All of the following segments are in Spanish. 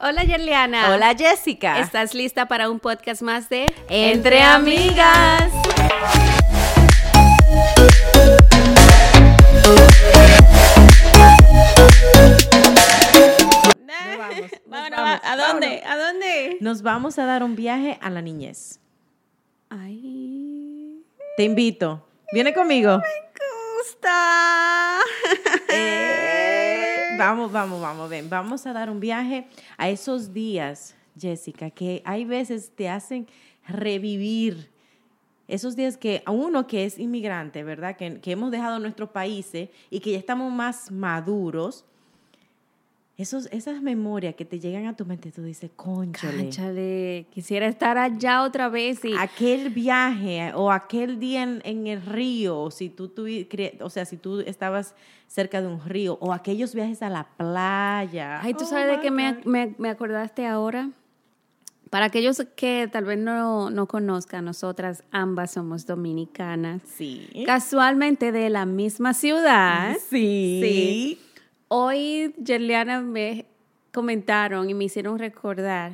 Hola Yerliana. Hola Jessica. ¿Estás lista para un podcast más de Entre Amigas? Nos vamos. nos Vámonos, vamos, ¿A dónde? ¿A dónde? Nos vamos a dar un viaje a la niñez. Ay, Te invito. Viene conmigo. gusta. Eh, vamos, vamos, vamos, ven. Vamos a dar un viaje a esos días, Jessica, que hay veces te hacen revivir. Esos días que a uno que es inmigrante, ¿verdad? Que, que hemos dejado nuestros países y que ya estamos más maduros, esos, esas memorias que te llegan a tu mente, tú dices, conchale. Cáchale, quisiera estar allá otra vez y aquel viaje o aquel día en, en el río, o si tú, cre- o sea, si tú estabas cerca de un río, o aquellos viajes a la playa. Ay, ¿tú Oh, sabes de qué me, me- me acordaste ahora? Para aquellos que tal vez no, no conozcan, nosotras ambas somos dominicanas. Sí. Casualmente de la misma ciudad. Sí. Sí. Hoy, Yerliana, me comentaron y me hicieron recordar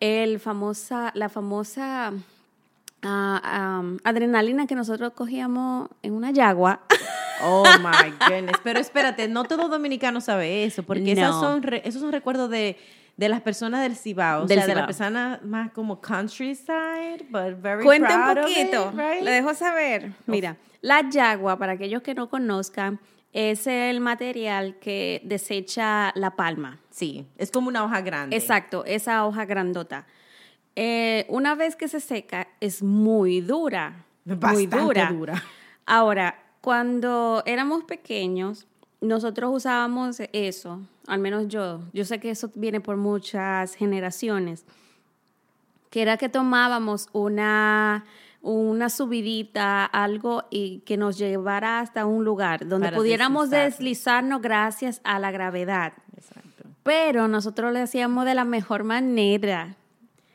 el famosa, la famosa am, adrenalina que nosotros cogíamos en una yagua. Oh my goodness. Pero espérate, no todo dominicano sabe eso, porque esas No. son re- esos son recuerdos de, de las personas del Cibao. O sea, de las personas más como countryside, but very Cuenta un proud of poquito. it, right? Le dejo saber. Mira, la yagua, para aquellos que no conozcan, es el material que desecha la palma. Sí, es como una hoja grande. Exacto, esa hoja grandota. Eh, una vez que se seca, es muy dura. muy dura. dura. Ahora, cuando éramos pequeños, nosotros usábamos eso, al menos yo. Yo sé que eso viene por muchas generaciones. Que era que tomábamos una, una subidita, algo y que nos llevara hasta un lugar donde Para pudiéramos deslizarnos. gracias a la gravedad. Exacto. Pero nosotros le hacíamos de la mejor manera,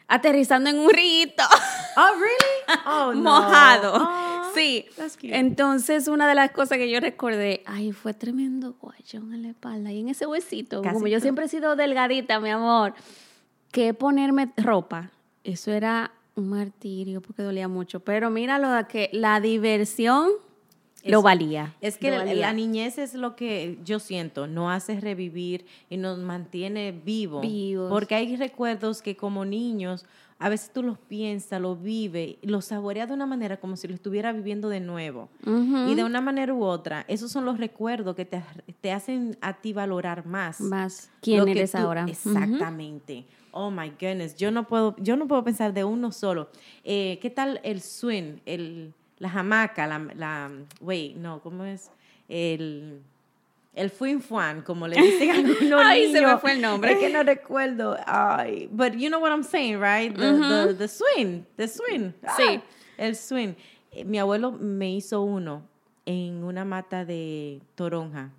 aterrizando en un rito Oh, really? Oh, no. mojado. Oh, sí. Entonces, una de las cosas que yo recordé, ay, fue tremendo guayón en la espalda y en ese huesito. Casi como yo siempre he sido delgadita, mi amor, que ponerme ropa, eso era un martirio porque dolía mucho. Pero mira lo de que la diversión lo valía. Es que valía. la niñez es lo que yo siento, nos hace revivir y nos mantiene vivo. Vivos. Porque hay recuerdos que como niños, a veces tú los piensas, los vives, los saboreas de una manera como si lo estuviera viviendo de nuevo. Y de una manera u otra, esos son los recuerdos que te, te hacen a ti valorar más. Más. ¿Quién lo que eres tú- ahora? Exactamente. Oh my goodness, yo no puedo, yo no puedo pensar de uno solo. Eh, ¿Qué tal el swing, el, la hamaca, la, la, wait, no, ¿cómo es? El, el fuin fuan, como le dicen algunos Ay, se me niños. fue el nombre. Es que no recuerdo. Ay, but you know what I'm saying, right? The, the, the swing, the swing. Sí. Ah, el swing. Eh, Mi abuelo me hizo uno en una mata de toronja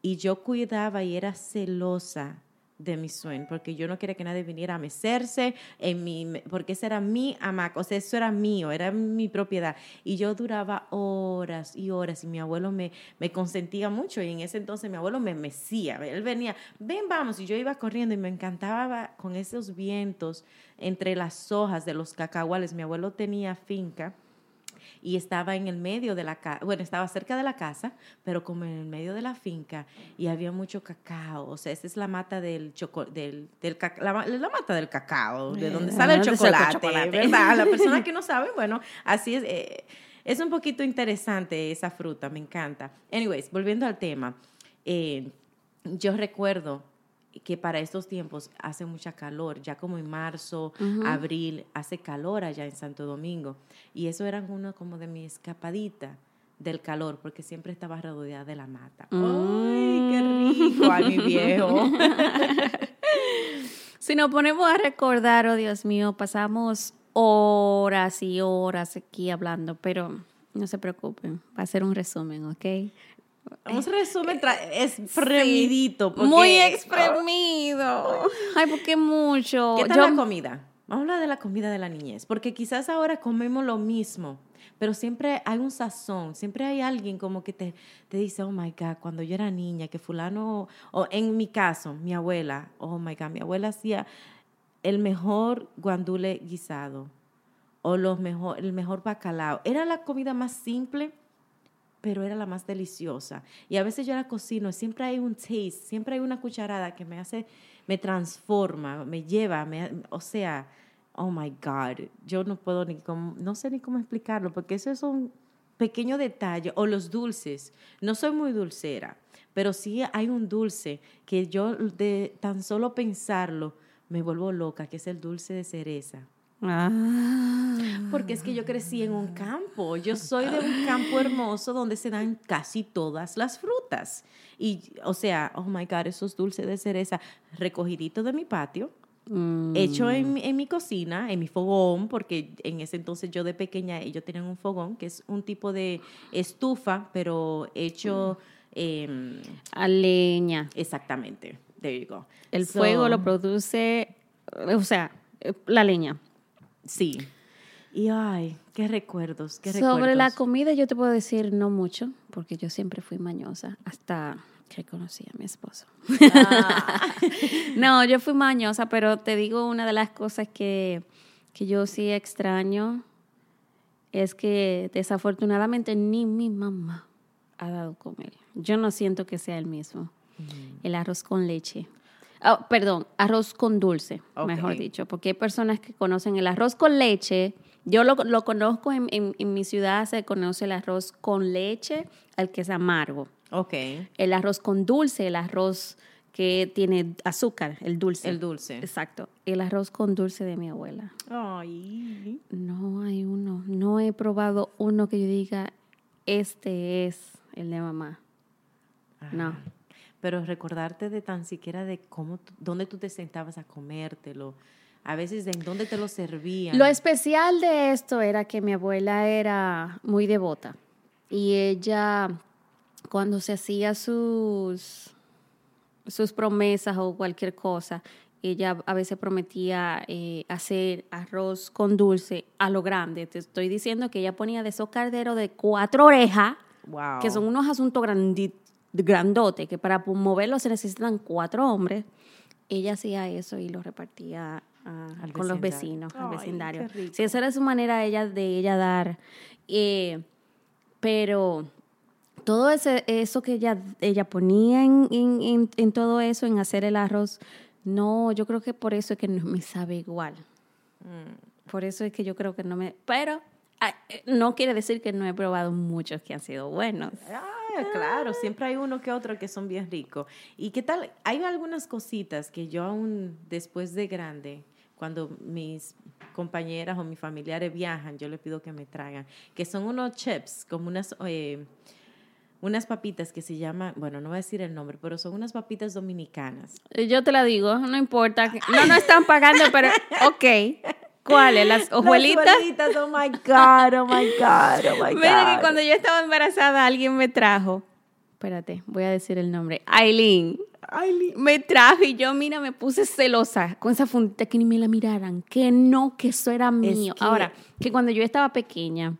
y yo cuidaba y era celosa de mi swing porque yo no quería que nadie viniera a mecerse en mi porque ese era mi hamaca, o sea, eso era mío, era mi propiedad. Y yo duraba horas y horas y mi abuelo me, me consentía mucho y en ese entonces mi abuelo me mecía, él venía, ven vamos y yo iba corriendo y me encantaba con esos vientos entre las hojas de los cacahuales, mi abuelo tenía finca y estaba en el medio de la casa, bueno, estaba cerca de la casa, pero como en el medio de la finca y había mucho cacao, o sea, esa es la mata del choco, del, del la, la mata del cacao, de Eh, donde sale el ¿dónde sale el chocolate, chocolate? ¿verdad? La persona que no sabe, bueno, así es, eh, es un poquito interesante esa fruta, me encanta. Anyways, volviendo al tema, eh, yo recuerdo que para estos tiempos hace mucha calor, ya como en marzo, abril, hace calor allá en Santo Domingo. Y eso eran uno como de mi escapadita del calor, porque siempre estaba rodeada de la mata. ¡Ay, qué rico! ¡Ay, mi viejo! Si nos ponemos a recordar, oh Dios mío, pasamos horas y horas aquí hablando, pero no se preocupen, va a ser un resumen, ¿ok? Vamos a resumen, tra- es fremidito. porque- Muy exprimido. Ay, porque mucho. ¿Qué tal Yo- la comida? Vamos a hablar de la comida de la niñez, porque quizás ahora comemos lo mismo, pero siempre hay un sazón, siempre hay alguien como que te, te dice, oh my God, cuando yo era niña, que fulano, o en mi caso, mi abuela, oh my God, mi abuela hacía el mejor guandule guisado o los mejor, el mejor bacalao. Era la comida más simple, pero era la más deliciosa. Y a veces yo la cocino, siempre hay un taste, siempre hay una cucharada que me hace, me transforma, me lleva, me, o sea, oh my God, yo no puedo ni, no sé ni cómo explicarlo, porque eso es un pequeño detalle, o los dulces, no soy muy dulcera, pero sí hay un dulce que yo de tan solo pensarlo me vuelvo loca, que es el dulce de cereza. Ah. Porque es que yo crecí en un campo. Yo soy de un campo hermoso donde se dan casi todas las frutas. Y, o sea, oh my God, esos dulces de cereza recogiditos de mi patio, mm. hecho en, en, mi cocina, en mi fogón, porque en ese entonces yo de pequeña, ellos tenían un fogón, que es un tipo de estufa, pero hecho... Em, a leña. Exactamente. There you go. El fuego lo produce, o sea, la leña. Sí. Y ay, qué recuerdos, qué Sobre la comida yo te puedo decir no mucho, porque yo siempre fui mañosa, hasta que conocí a mi esposo. Ah. no, yo fui mañosa, pero te digo una de las cosas que, que yo sí extraño es que desafortunadamente ni mi mamá ha dado comer. Yo no siento que sea el mismo. El arroz con leche. Oh, perdón, arroz con dulce, mejor dicho, porque hay personas que conocen el arroz con leche. Yo lo, conozco en, en, mi ciudad, se conoce el arroz con leche, el que es amargo. Ok. El arroz con dulce, el arroz que tiene azúcar, el dulce. El dulce. Exacto. El arroz con dulce de mi abuela. Ay. No hay uno. No he probado uno que yo diga, este es el de mamá. No pero recordarte de tan siquiera de cómo, dónde tú te sentabas a comértelo, a veces de en dónde te lo servían. Lo especial de esto era que mi abuela era muy devota y ella cuando se hacía sus, sus promesas o cualquier cosa, ella a veces prometía eh, hacer arroz con dulce a lo grande. Te estoy diciendo que ella ponía de esos carderos de cuatro orejas, que son unos asuntos granditos grandote, que para moverlo se necesitan cuatro hombres, ella hacía eso y lo repartía con los vecinos, al vecindario. Sí, esa era su manera ella, de ella dar. Eh, pero todo ese, eso que ella, ella ponía en, en, en, todo eso, en hacer el arroz, no, yo creo que por eso es que no me sabe igual. Mm. Por eso es que yo creo que no me... Pero eh, no quiere decir que no he probado muchos que han sido buenos. Ah, claro, siempre hay uno que otro que son bien ricos. ¿Y qué tal? Hay algunas cositas que yo aún después de grande, cuando mis compañeras o mis familiares viajan, yo les pido que me traigan, que son unos chips, como unas... Eh, unas papitas que se llaman, bueno, no voy a decir el nombre, pero son unas papitas dominicanas. Yo te la digo, no importa. No nos están pagando, pero ok. ¿Cuáles? ¿Las hojuelitas? Las hojuelitas, oh my God, oh my God, oh my God. Mira que cuando yo estaba embarazada alguien me trajo, espérate, voy a decir el nombre, Aileen. Aileen. Me trajo y yo, mira, me puse celosa con esa fundita que ni me la miraran, que no, que eso era mío. Ahora, que cuando yo estaba pequeña,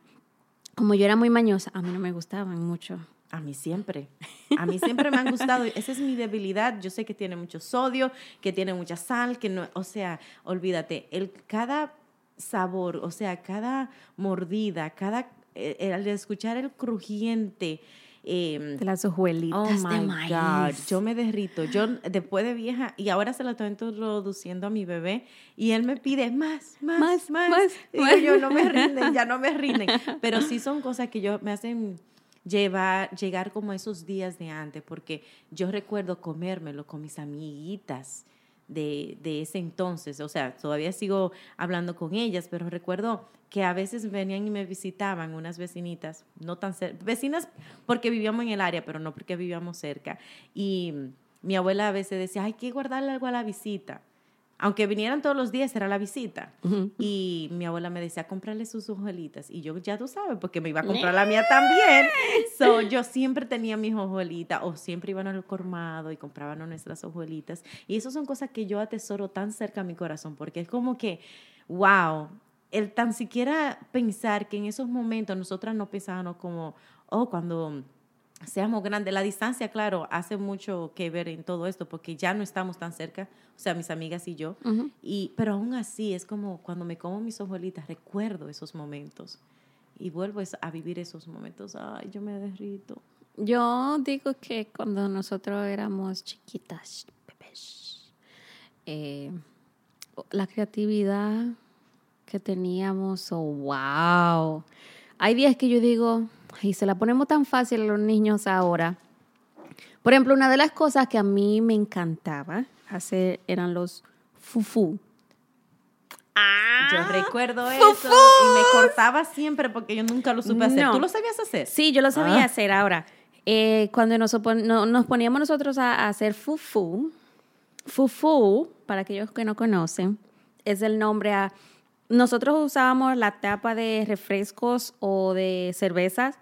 como yo era muy mañosa, a mí no me gustaban mucho. A mí siempre. A mí siempre me han gustado. Esa es mi debilidad. Yo sé que tiene mucho sodio, que tiene mucha sal, que no, o sea, olvídate, el cada sabor, o sea, cada mordida, cada eh, al escuchar el crujiente eh, de las hojuelitas oh my God, yo me derrito. Yo después de vieja y ahora se lo estoy introduciendo a mi bebé y él me pide más, más, más, más. Y yo no me rinden, ya no me rinden. Pero sí son cosas que yo me hacen llevar, llegar como esos días de antes, porque yo recuerdo comérmelo con mis amiguitas de, de, ese entonces, o sea, todavía sigo hablando con ellas, pero recuerdo que a veces venían y me visitaban unas vecinitas, no tan vecinas porque vivíamos en el área, pero no porque vivíamos cerca. Y mi abuela a veces decía, hay que guardarle algo a la visita aunque vinieran todos los días, era la visita. Y mi abuela me decía, cómprale sus hojuelitas. Y yo, ya tú sabes, porque me iba a comprar la mía también. So, yo siempre tenía mis hojuelitas, o siempre iban al cormado y compraban nuestras hojuelitas. Y eso son cosas que yo atesoro tan cerca a mi corazón, porque es como que, wow, el tan siquiera pensar que en esos momentos nosotras no pensábamos como, oh, cuando seamos grandes, la distancia, claro, hace mucho que ver en todo esto, porque ya no estamos tan cerca, o sea, mis amigas y yo, y, pero aún así es como cuando me como mis hojuelitas, recuerdo esos momentos. Y vuelvo a vivir esos momentos, ay, yo me derrito. Yo digo que cuando nosotros éramos chiquitas, bebés, eh, la creatividad que teníamos, oh, wow. Hay días que yo digo, y se la ponemos tan fácil a los niños ahora. Por ejemplo, una de las cosas que a mí me encantaba hacer eran los fufu. Ah, yo recuerdo eso y me cortaba siempre porque yo nunca lo supe hacer. ¿Tú lo sabías hacer? Sí, yo lo sabía ah. hacer. Ahora, eh, cuando nos, nos, poníamos nosotros a, a hacer fufu, fufu, para aquellos que no conocen, es el nombre a nosotros usábamos la tapa de refrescos o de cervezas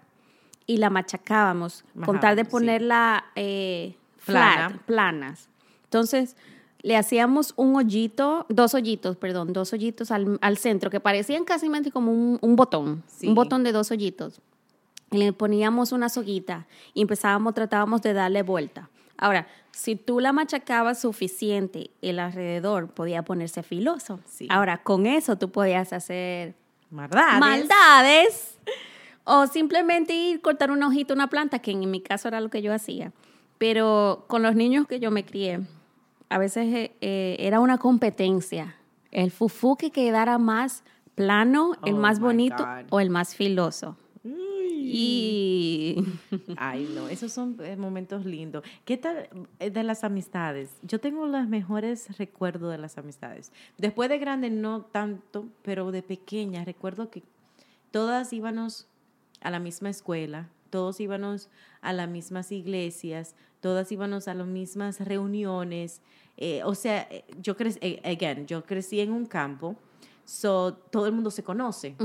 y la machacábamos con tal de ponerla eh, flat, planas. Entonces, le hacíamos un hoyito, dos hoyitos, perdón, dos hoyitos al, centro que parecían casi como un, botón, un botón de dos hoyitos. Y le poníamos una soguita y empezábamos, tratábamos de darle vuelta. Ahora, si tú la machacabas suficiente, el alrededor podía ponerse filoso. Ahora, con eso tú podías hacer maldades. maldades o simplemente ir cortar una hojita, una planta, que en mi caso era lo que yo hacía. Pero con los niños que yo me crié, a veces eh, eh, era una competencia. El fufú que quedara más plano, el oh más bonito o el más filoso. Y... Ay, no, esos son eh, momentos lindos. ¿Qué tal eh, de las amistades? Yo tengo los mejores recuerdos de las amistades. Después de grande no tanto, pero de pequeña recuerdo que todas íbamos a la misma escuela, todos íbamos a las mismas iglesias, todas íbamos a las mismas reuniones. Eh, o sea, yo crecí, again, yo crecí en un campo, so, todo el mundo se conoce.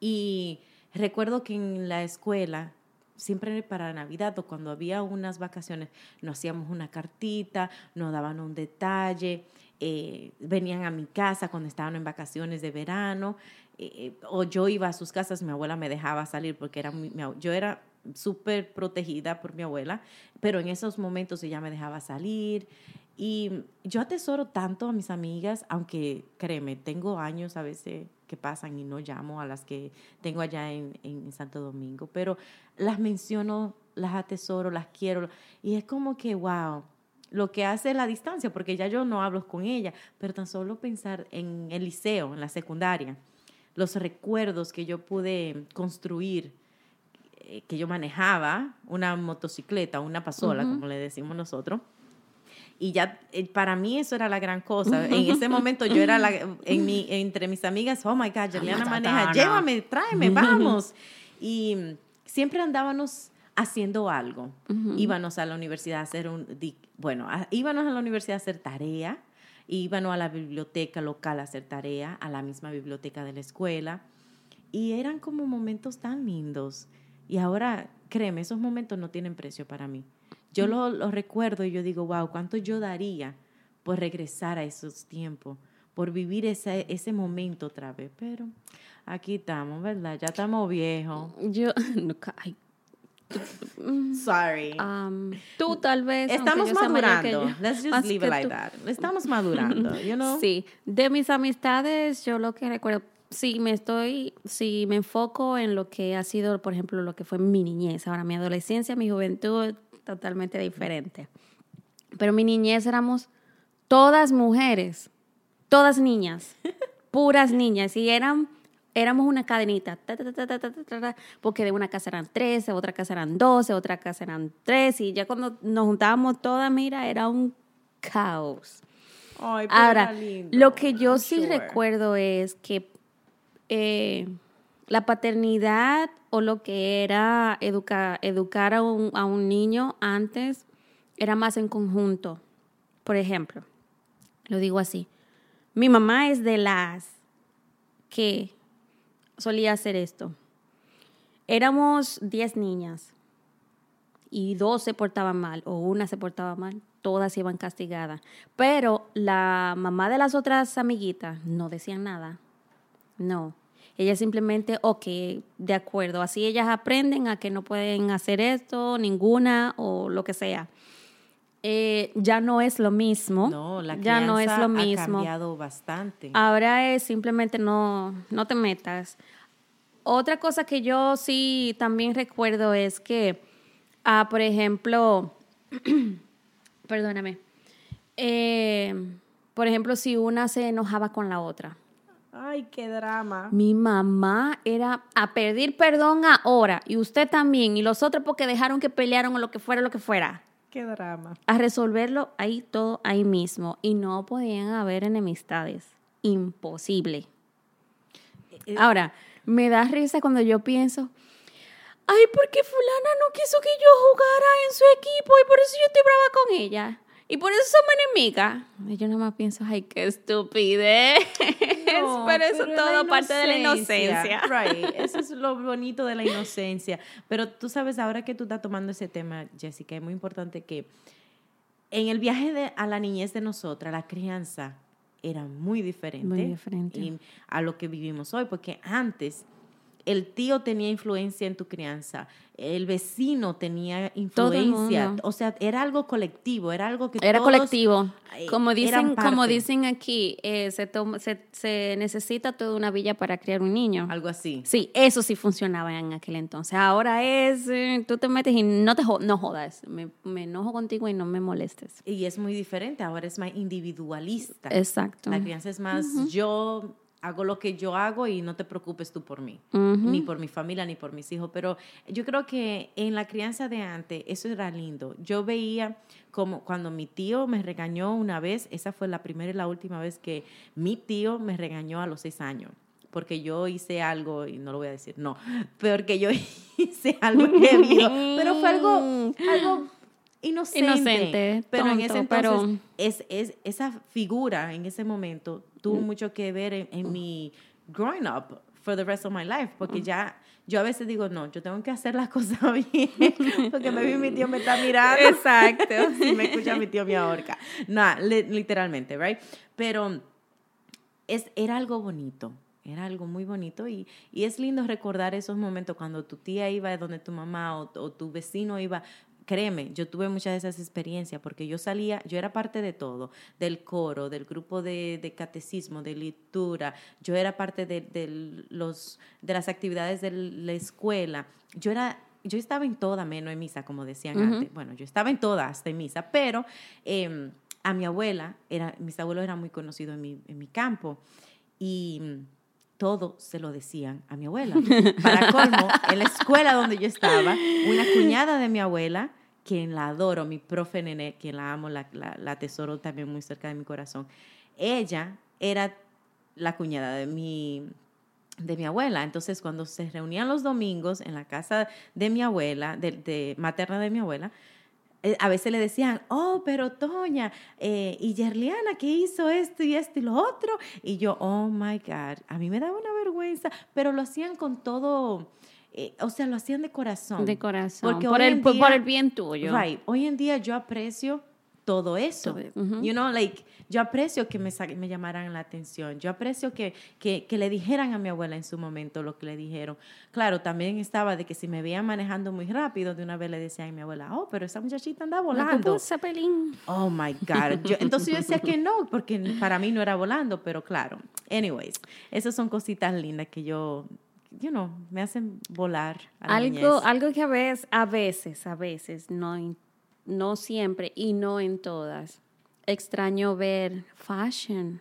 Y Recuerdo que en la escuela, siempre para Navidad o cuando había unas vacaciones, nos hacíamos una cartita, nos daban un detalle, eh, venían a mi casa cuando estaban en vacaciones de verano, eh, o yo iba a sus casas, mi abuela me dejaba salir porque era yo era súper protegida por mi abuela, pero en esos momentos ella me dejaba salir. Y yo atesoro tanto a mis amigas, aunque créeme, tengo años a veces que pasan y no llamo a las que tengo allá en, en Santo Domingo, pero las menciono, las atesoro, las quiero y es como que, wow, lo que hace la distancia, porque ya yo no hablo con ella, pero tan solo pensar en el liceo, en la secundaria, los recuerdos que yo pude construir, eh, que yo manejaba una motocicleta, una pasola, como le decimos nosotros, y ya eh, para mí eso era la gran cosa. En ese momento yo era la, en mi, entre mis amigas, oh my God, Juliana maneja, llévame, tráeme, vamos. Y siempre andábamos haciendo algo. Íbamos a la universidad a hacer un, bueno, íbamos a la universidad a hacer tarea, íbamos a la biblioteca local a hacer tarea, a la misma biblioteca de la escuela. Y eran como momentos tan lindos. Y ahora, créeme, esos momentos no tienen precio para mí. Yo lo, recuerdo y yo digo, wow, ¿cuánto yo daría por regresar a esos tiempos? por vivir ese, ese momento otra vez. Pero aquí estamos, ¿verdad? Ya estamos viejos. Yo, Sorry. Um, tú tal vez. Estamos madurando. Let's just leave it like that. Estamos madurando, you know? Sí. De mis amistades, yo lo que recuerdo, sí, me estoy, sí, me enfoco en lo que ha sido, por ejemplo, lo que fue mi niñez. Ahora, mi adolescencia, mi juventud, totalmente diferente. Pero mi niñez éramos todas mujeres, todas niñas, puras niñas, y eran, éramos una cadenita, porque de una casa eran 13, otra casa eran 12, otra casa eran 3, y ya cuando nos juntábamos todas, mira, era un caos. Ahora, lo que yo sí recuerdo es que eh, la paternidad o lo que era educar a un, a un niño antes era más en conjunto. Por ejemplo, lo digo así, mi mamá es de las que solía hacer esto. Éramos 10 niñas y dos se portaban mal o una se portaba mal, todas iban castigadas. Pero la mamá de las otras amiguitas no decían nada No. Ellas simplemente, ok, de acuerdo. Así ellas aprenden a que no pueden hacer esto, ninguna o lo que sea. Eh, ya no es lo mismo. No, la ya no es lo ha mismo. cambiado bastante. Ahora es simplemente no, no te metas. Otra cosa que yo sí también recuerdo es que, ah, por ejemplo, perdóname, eh, por ejemplo, si una se enojaba con la otra. Ay, qué drama. Mi mamá era a pedir perdón ahora y usted también y los otros porque dejaron que pelearon o lo que fuera, lo que fuera. Qué drama. A resolverlo ahí todo ahí mismo y no podían haber enemistades. Imposible. Eh, Ahora, me da risa cuando yo pienso, ay, porque fulana no quiso que yo jugara en su equipo y por eso yo estoy brava con ella. Y por eso somos enemigas. Yo nada más pienso, ay, qué estupidez. No, pero eso es la todo parte de la inocencia. inocencia. Right. Eso es lo bonito de la inocencia. Pero tú sabes, ahora que tú estás tomando ese tema, Jessica, es muy importante que en el viaje de, a la niñez de nosotras, la crianza era muy diferente, Muy diferente. y a lo que vivimos hoy, porque antes el tío tenía influencia en tu crianza, el vecino tenía influencia, o sea, era algo colectivo, era algo que Era todos, colectivo. eh, Como dicen, como dicen aquí, eh, se, toma- se, se necesita toda una villa para criar un niño. algo así. Sí, eso sí funcionaba en aquel entonces. Ahora es, eh, tú te metes y no te jo- no jodas. Me, me enojo contigo y no me molestes. Y es muy diferente, ahora es más individualista. Exacto. La crianza es más, yo hago lo que yo hago y no te preocupes tú por mí, Ujú. ni por mi familia, ni por mis hijos. Pero yo creo que en la crianza de antes, eso era lindo. Yo veía como cuando mi tío me regañó una vez, esa fue la primera y la última vez que mi tío me regañó a los seis años. Porque yo hice algo, y no lo voy a decir, no, peor que yo hice algo indebido. Pero fue algo, algo inocente. Inocente, pero en ese entonces, pero- es, es, esa figura en ese momento tuvo Mm. mucho que ver en, en mi growing up for the rest of my life, porque Mm. ya yo a veces digo, no, yo tengo que hacer las cosas bien, porque maybe mi tío me está mirando. Exacto. si me escucha mi tío me ahorca. No, li- literalmente, right? Pero es, era algo bonito. Era algo muy bonito y, y es lindo recordar esos momentos cuando tu tía iba donde tu mamá o, o tu vecino iba. Créeme, yo tuve muchas de esas experiencias porque yo salía, yo era parte de todo, del coro, del grupo de, de catecismo, de lectura, yo era parte de, de los, de las actividades de la escuela. Yo era yo estaba en toda menos en misa, como decían Ujú. antes. Bueno, yo estaba en todas hasta en misa, pero eh, a mi abuela, era, mis abuelos eran muy conocidos en mi, en mi campo y todo se lo decían a mi abuela. Para colmo, en la escuela donde yo estaba, una cuñada de mi abuela, quien la adoro, mi profe Nené, quien la amo, la, la, la tesoro también muy cerca de mi corazón, ella era la cuñada de mi, de mi abuela. Entonces, cuando se reunían los domingos en la casa de mi abuela, de, de materna de mi abuela, eh, a veces le decían, oh, pero Toña, eh, y Yerliana, que hizo esto y esto y lo otro. Y yo, oh my God, a mí me daba una vergüenza, pero lo hacían con todo, eh, o sea, lo hacían de corazón. De corazón. Porque por, el, día- por el bien tuyo. Right. Hoy en día yo aprecio todo eso. You know, like, yo aprecio que me, me llamaran la atención. Yo aprecio que, que, que le dijeran a mi abuela en su momento lo que le dijeron. Claro, también estaba de que si me veían manejando muy rápido, de una vez le decían a mi abuela, oh, pero esa muchachita anda volando. pelín. Oh my God. Yo- entonces yo decía que no, porque para mí no era volando, pero claro. Anyways, esas son cositas lindas que yo, you know, me hacen volar. a Algo, niñez. algo que a veces, a veces, a veces, no, no siempre y no en todas. Extraño ver fashion.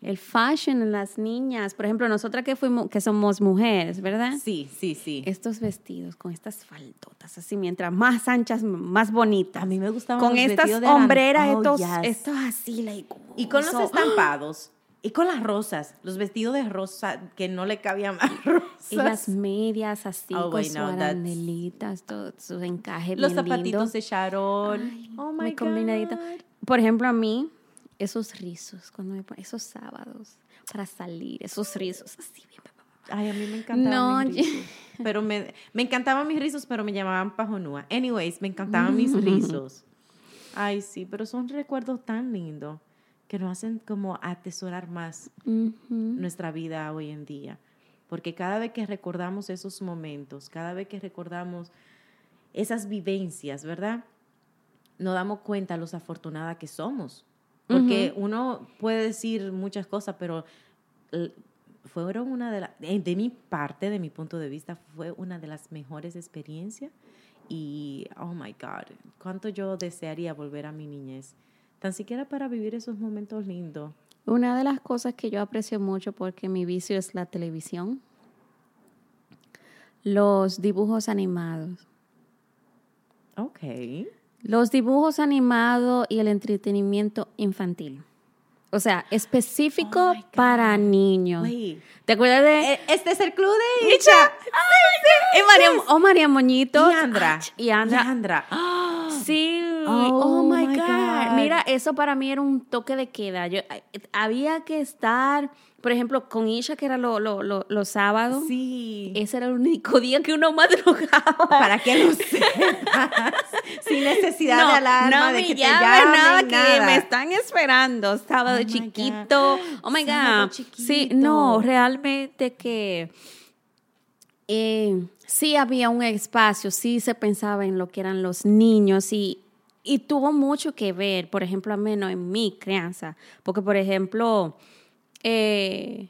El fashion en las niñas. Por ejemplo, nosotras que fuimos, que somos mujeres, ¿verdad? Sí, sí, sí. Estos vestidos con estas faldotas, así mientras más anchas, más bonitas. A mí me gustaban con los estas de hombreras, Oh, estos, yes. estos así, like, Y con los estampados. Y con las rosas. Los vestidos de rosa que no le cabían más rosas. Y las medias así, Oh, con sus no, that's- aranelitas, todo su encaje los bien zapatitos lindo. de Sharon. Ay, oh my muy God. combinadito. Por ejemplo, a mí, esos rizos, cuando me pon- esos sábados para salir, esos rizos así bien. Ay, a mí me encantaban No, mis rizos. Pero me, me encantaban mis rizos, pero me llamaban pajonúa. Anyways, me encantaban mis rizos. Ay, sí, pero son recuerdos tan lindos. Que nos hacen como atesorar más nuestra vida hoy en día. Porque cada vez que recordamos esos momentos, cada vez que recordamos esas vivencias, ¿verdad? Nos damos cuenta los afortunada que somos. Porque uno puede decir muchas cosas, pero fueron una de las, de mi parte, de mi punto de vista, fue una de las mejores experiencias. Y, oh my God, cuánto yo desearía volver a mi niñez. Tan siquiera para vivir esos momentos lindos. Una de las cosas que yo aprecio mucho porque mi vicio es la televisión, los dibujos animados. Ok. Los dibujos animados y el entretenimiento infantil. O sea, específico Oh para niños. Wait. ¿Te acuerdas de Eh, Este es el club de Micha? Y María, oh, María Moñito. Y Andra. Y Andra. Andra. ¡Ah! Sí, Oh, oh, my God. Mira, eso para mí era un toque de queda. Yo, eh, había que estar, por ejemplo, con Isha, que era lo- lo- lo- los sábados. Sí. Ese era el único día que uno madrugaba. Para que lo sepas. Sin necesidad de alarma, no de que te llamen, nada, nada. que me están esperando. Sábado Oh chiquito. God. Oh my Sábado God. Sí, no, realmente que eh, sí había un espacio, sí se pensaba en lo que eran los niños y, y tuvo mucho que ver, por ejemplo, al menos en mi crianza. Porque, por ejemplo, eh,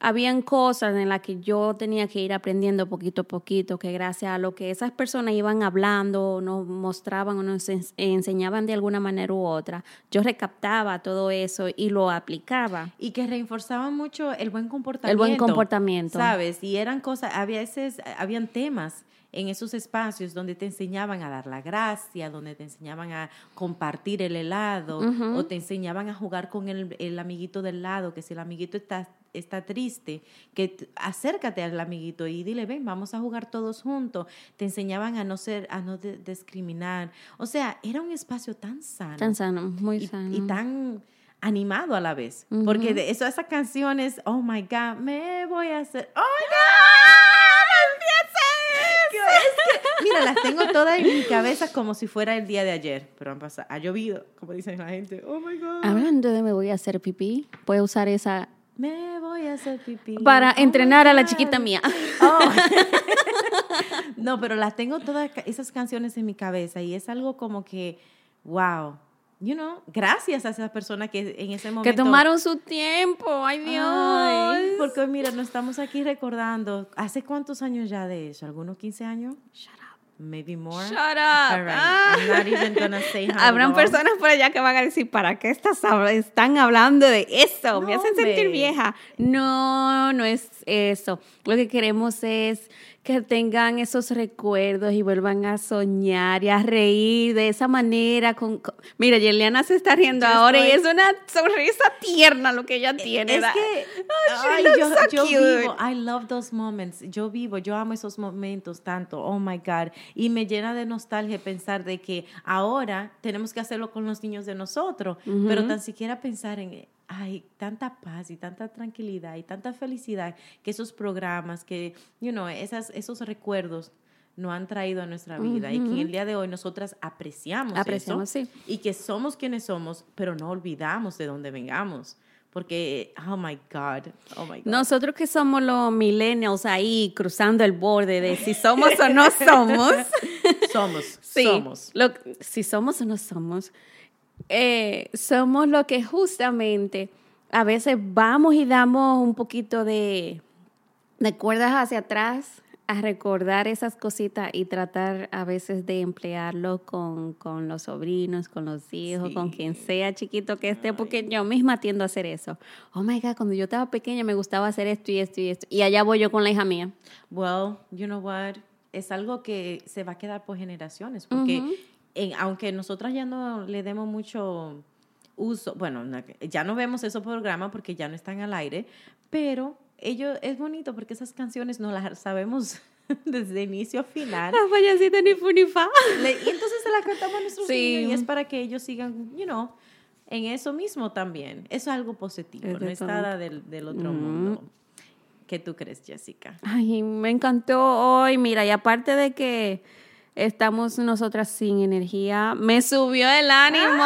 habían cosas en las que yo tenía que ir aprendiendo poquito a poquito, que gracias a lo que esas personas iban hablando, nos mostraban o nos ens- enseñaban de alguna manera u otra, yo recaptaba todo eso y lo aplicaba. Y que reforzaban mucho el buen comportamiento. El buen comportamiento. ¿Sabes? Y eran cosas, a veces habían temas en esos espacios donde te enseñaban a dar la gracia, donde te enseñaban a compartir el helado, o te enseñaban a jugar con el, el amiguito del lado, que si el amiguito está, está triste, que acércate al amiguito y dile, ven, vamos a jugar todos juntos. Te enseñaban a no ser, a no de- discriminar. O sea, era un espacio tan sano Tan sano, muy y, sano. y tan animado a la vez. Porque de eso, esas canciones, oh my God, me voy a hacer. ¡Oh my mira, las tengo todas en mi cabeza como si fuera el día de ayer. Pero han pasado, ha llovido, como dicen la gente. Oh my God. Hablando de me voy a hacer pipí, puedo usar esa Me voy a hacer pipí. para Oh entrenar a la chiquita mía. Oh. no, pero las tengo todas esas canciones en mi cabeza y es algo como que, wow, you know, gracias a esas personas que en ese momento... Que tomaron su tiempo, ay Dios. Ay, porque mira, nos estamos aquí recordando, ¿hace cuántos años ya de eso? ¿Algunos 15 años? Shut up. Maybe more. Shut up. All right. Ah. I'm not even gonna say how Habrán long. personas por allá que van a decir, ¿para qué estás están hablando de eso? Me hacen sentir vieja. No, no es eso. Lo que queremos es que tengan esos recuerdos y vuelvan a soñar y a reír de esa manera. Con, con- Mira, Yeliana se está riendo Yo ahora y es una sonrisa tierna lo que ella tiene. Es ¿verdad? que Oh, ay, yo, so yo cute. vivo, I love those moments. Yo vivo, yo amo esos momentos tanto. Oh my God. Y me llena de nostalgia pensar de que ahora tenemos que hacerlo con los niños de nosotros, pero tan siquiera pensar en ay, tanta paz y tanta tranquilidad y tanta felicidad que esos programas, que, you know, esas, esos recuerdos nos han traído a nuestra vida y que en el día de hoy nosotras apreciamos, Apreciamos, eso sí. y que somos quienes somos, pero no olvidamos de dónde vengamos. Porque, oh my God, oh my God. Nosotros que somos los millennials ahí cruzando el borde de si somos o no somos. somos, Sí, somos. lo- si somos o no somos, eh, somos lo que justamente a veces vamos y damos un poquito de, de cuerdas hacia atrás a recordar esas cositas y tratar a veces de emplearlo con, con los sobrinos, con los hijos, con Sí. quien sea chiquito que esté, porque yo misma tiendo a hacer eso. Oh my God, cuando yo estaba pequeña me gustaba hacer esto y esto y esto. Y allá voy yo con la hija mía. Well, you know what? Es algo que se va a quedar por generaciones, porque en- aunque nosotras ya no le demos mucho uso, bueno, ya no vemos esos programas porque ya no están al aire, pero ello es bonito porque esas canciones no las sabemos desde inicio a final. La payasita ni fu ni fa. Le- y entonces se la cantamos a nuestros Sí. niños y es para que ellos sigan, you know, en eso mismo también. Eso es algo positivo, Es no es nada del, del otro mundo. ¿Qué tú crees, Jessica? Ay, me encantó hoy, mira, y aparte de que estamos nosotras sin energía. Me subió el ánimo.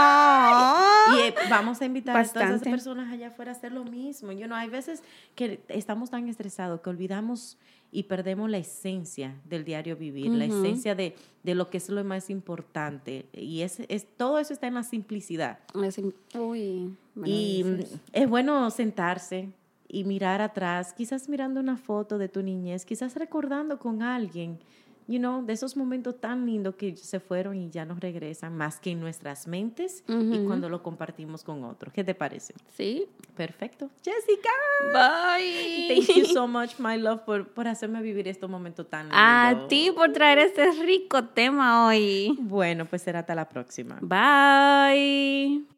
Y eh, vamos a invitar a todas esas Bastante. personas allá afuera a hacer lo mismo. You know, hay veces que estamos tan estresados que olvidamos y perdemos la esencia del diario vivir, la Ujú. esencia de, de lo que es lo más importante. Y es, es, todo eso está en la simplicidad. Uy, Y dices. es bueno sentarse y mirar atrás, quizás mirando una foto de tu niñez, quizás recordando con alguien, you know, de esos momentos tan lindos que se fueron y ya nos regresan, más que en nuestras mentes y Ujú. cuando lo compartimos con otros. ¿Qué te parece? Sí. Perfecto. Jessica, Bye. thank you so much, my love, por, por hacerme vivir estos momentos tan lindos. A ti por traer este rico tema hoy. Bueno, pues será hasta la próxima. Bye.